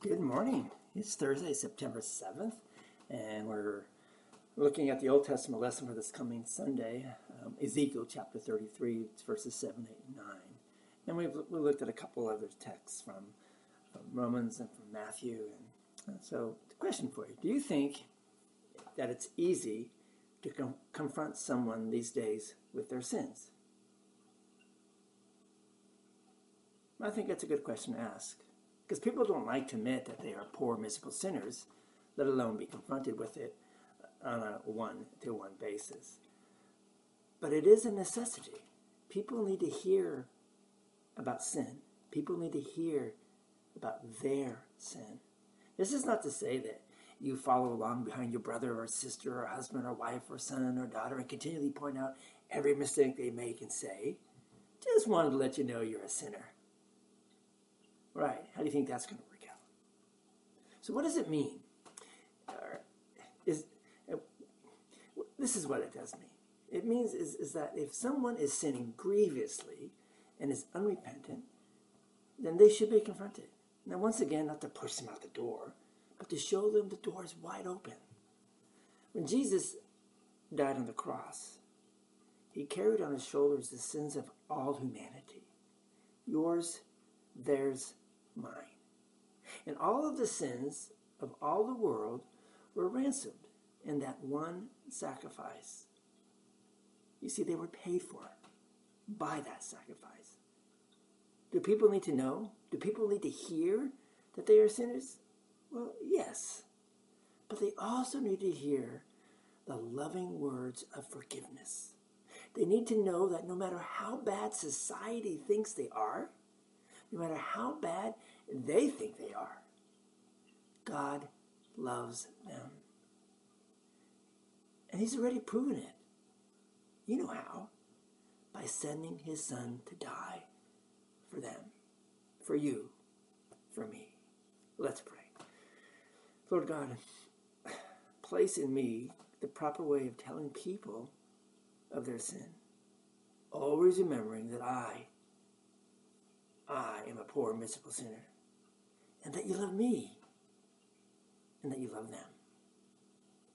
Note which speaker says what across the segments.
Speaker 1: Good morning. It's Thursday, September 7th, and we're looking at the Old Testament lesson for this coming Sunday, um, Ezekiel chapter 33, verses 7, 8, and 9. And we've we looked at a couple other texts from, from Romans and from Matthew. And uh, so, the question for you Do you think that it's easy to com- confront someone these days with their sins? I think that's a good question to ask. Because people don't like to admit that they are poor, miserable sinners, let alone be confronted with it on a one to one basis. But it is a necessity. People need to hear about sin. People need to hear about their sin. This is not to say that you follow along behind your brother or sister or husband or wife or son or daughter and continually point out every mistake they make and say. Just wanted to let you know you're a sinner. Right. How do you think that's going to work out? So, what does it mean? is uh, this is what it does mean. It means is, is that if someone is sinning grievously and is unrepentant, then they should be confronted. Now, once again, not to push them out the door, but to show them the door is wide open. When Jesus died on the cross, he carried on his shoulders the sins of all humanity yours, theirs, mine. And all of the sins of all the world were ransomed in that one sacrifice. You see, they were paid for by that sacrifice. Do people need to know? Do people need to hear that they are sinners? Well, yes. But they also need to hear the loving words of forgiveness. They need to know that no matter how bad society thinks they are, no matter how bad they think they are. God loves them. And He's already proven it. You know how? By sending His Son to die for them, for you, for me. Let's pray. Lord God, place in me the proper way of telling people of their sin, always remembering that I I am a poor, miserable sinner, and that you love me, and that you love them.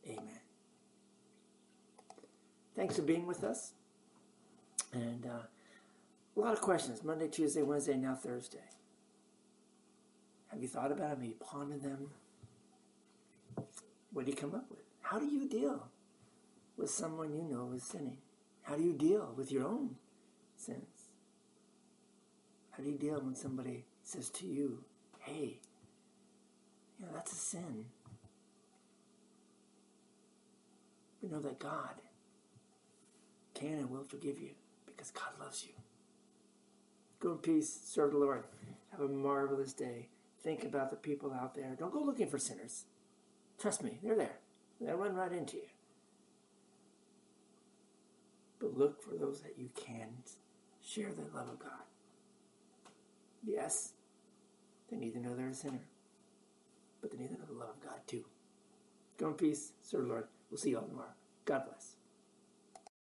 Speaker 1: Amen. Thanks for being with us. And uh, a lot of questions Monday, Tuesday, Wednesday, now Thursday. Have you thought about them? Have you pondered them? What do you come up with? How do you deal with someone you know is sinning? How do you deal with your own sins? How do you deal when somebody says to you, hey, you know, that's a sin? We know that God can and will forgive you because God loves you. Go in peace, serve the Lord. Have a marvelous day. Think about the people out there. Don't go looking for sinners. Trust me, they're there. They'll run right into you. But look for those that you can share the love of God. Yes, they need to know they're a sinner, but they need to know the love of God too. Go in peace, serve Lord. We'll see you all tomorrow. God bless.